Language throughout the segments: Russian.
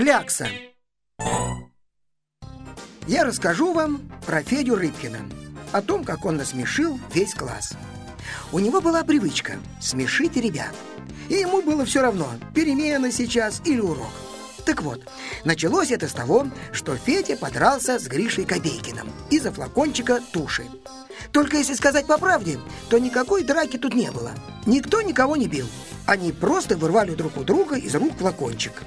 Клякса Я расскажу вам про Федю Рыбкина, о том, как он насмешил весь класс. У него была привычка смешить ребят. И ему было все равно, перемена сейчас или урок. Так вот, началось это с того, что Федя подрался с Гришей Копейкиным из-за флакончика туши. Только если сказать по правде, то никакой драки тут не было. Никто никого не бил. Они просто вырвали друг у друга из рук флакончик.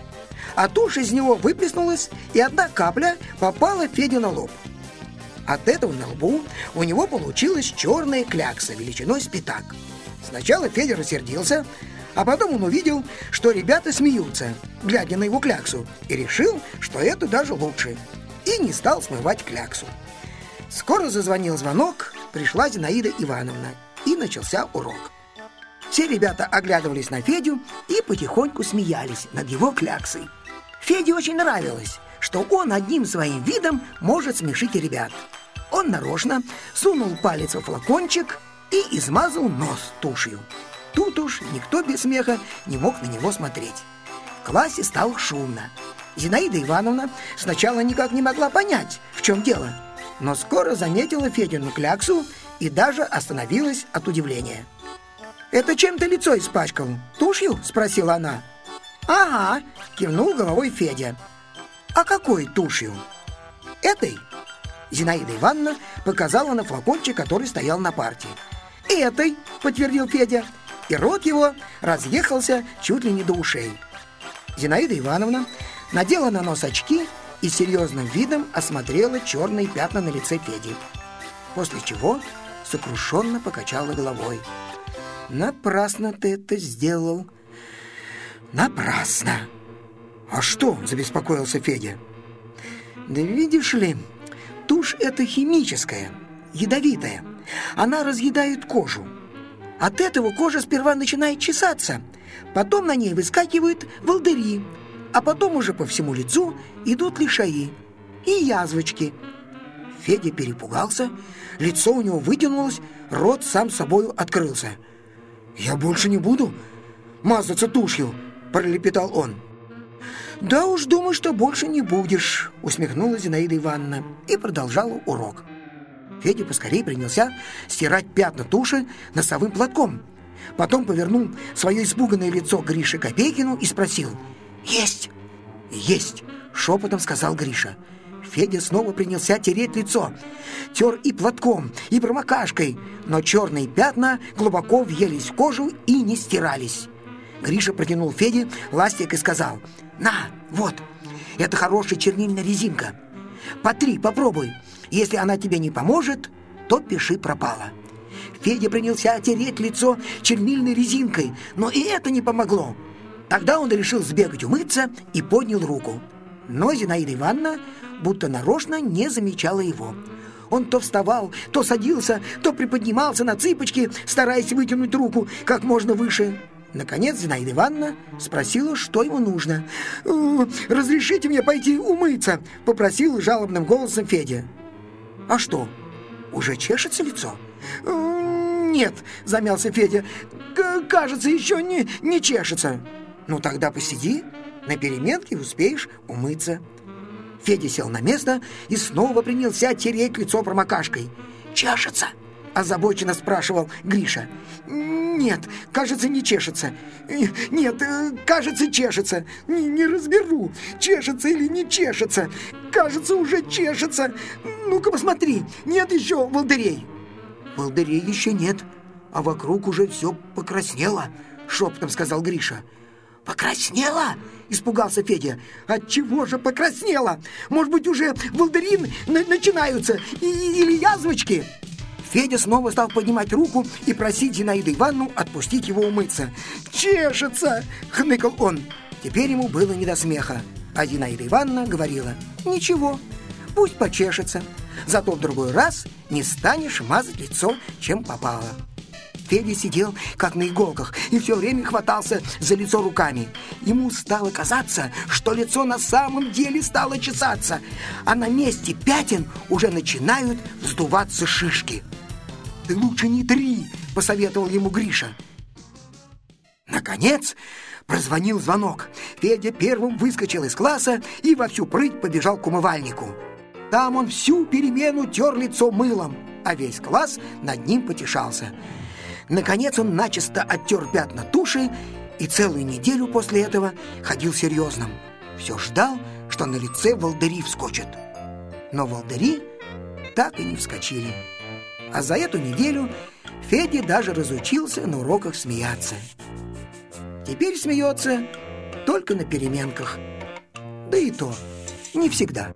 А тушь из него выплеснулась, и одна капля попала Феде на лоб. От этого на лбу у него получилась черная клякса величиной с пятак. Сначала Федя рассердился, а потом он увидел, что ребята смеются, глядя на его кляксу, и решил, что это даже лучше, и не стал смывать кляксу. Скоро зазвонил звонок, пришла Зинаида Ивановна, и начался урок. Все ребята оглядывались на Федю и потихоньку смеялись над его кляксой. Феде очень нравилось, что он одним своим видом может смешить ребят. Он нарочно сунул палец в флакончик и измазал нос тушью. Тут уж никто без смеха не мог на него смотреть. В классе стало шумно. Зинаида Ивановна сначала никак не могла понять, в чем дело, но скоро заметила Федину кляксу и даже остановилась от удивления. «Это чем ты лицо испачкал? Тушью?» – спросила она. «Ага», – кивнул головой Федя. «А какой тушью?» «Этой?» Зинаида Ивановна показала на флакончик, который стоял на парте. «Этой», – подтвердил Федя, и рот его разъехался чуть ли не до ушей. Зинаида Ивановна надела на нос очки и серьезным видом осмотрела черные пятна на лице Феди. После чего сокрушенно покачала головой. Напрасно ты это сделал. Напрасно. А что? Забеспокоился Федя. Да видишь ли, тушь это химическая, ядовитая. Она разъедает кожу. От этого кожа сперва начинает чесаться, потом на ней выскакивают волдыри, а потом уже по всему лицу идут лишаи и язвочки. Федя перепугался, лицо у него вытянулось, рот сам собою открылся – «Я больше не буду мазаться тушью», – пролепетал он. «Да уж думаю, что больше не будешь», – усмехнулась Зинаида Ивановна и продолжала урок. Федя поскорее принялся стирать пятна туши носовым платком. Потом повернул свое испуганное лицо Грише Копейкину и спросил «Есть!» «Есть!» – шепотом сказал Гриша. Федя снова принялся тереть лицо. Тер и платком, и промокашкой, но черные пятна глубоко въелись в кожу и не стирались. Гриша протянул Феде ластик и сказал, «На, вот, это хорошая чернильная резинка. Потри, попробуй. Если она тебе не поможет, то пиши пропало». Федя принялся тереть лицо чернильной резинкой, но и это не помогло. Тогда он решил сбегать умыться и поднял руку. Но Зинаида Ивановна будто нарочно не замечала его. Он то вставал, то садился, то приподнимался на цыпочки, стараясь вытянуть руку как можно выше. Наконец Зинаида Ивановна спросила, что ему нужно. «Э, «Разрешите мне пойти умыться?» – попросил жалобным голосом Федя. «А что, уже чешется лицо?» «Э, «Нет», – замялся Федя, – «кажется, еще не, не чешется». «Ну тогда посиди, на переменке успеешь умыться». Федя сел на место и снова принялся тереть лицо промокашкой. «Чешется?» – озабоченно спрашивал Гриша. «Нет, кажется, не чешется. Нет, э, кажется, чешется. Не, не разберу, чешется или не чешется. Кажется, уже чешется. Ну-ка посмотри, нет еще волдырей». «Волдырей еще нет, а вокруг уже все покраснело», – шепотом сказал Гриша. «Покраснела?» – испугался Федя. «От чего же покраснела? Может быть, уже волдырин на начинаются и, или язвочки?» Федя снова стал поднимать руку и просить Зинаиду Ивановну отпустить его умыться. «Чешется!» – хныкал он. Теперь ему было не до смеха. А Зинаида Ивановна говорила, «Ничего, пусть почешется, зато в другой раз не станешь мазать лицо, чем попало». Федя сидел как на иголках и все время хватался за лицо руками. Ему стало казаться, что лицо на самом деле стало чесаться, а на месте пятен уже начинают вздуваться шишки. «Ты лучше не три», — посоветовал ему Гриша. Наконец, Прозвонил звонок. Федя первым выскочил из класса и во всю прыть побежал к умывальнику. Там он всю перемену тер лицо мылом, а весь класс над ним потешался. Наконец он начисто оттер пятна туши и целую неделю после этого ходил серьезным. Все ждал, что на лице волдыри вскочат. Но волдыри так и не вскочили. А за эту неделю Федя даже разучился на уроках смеяться. Теперь смеется только на переменках. Да и то не всегда.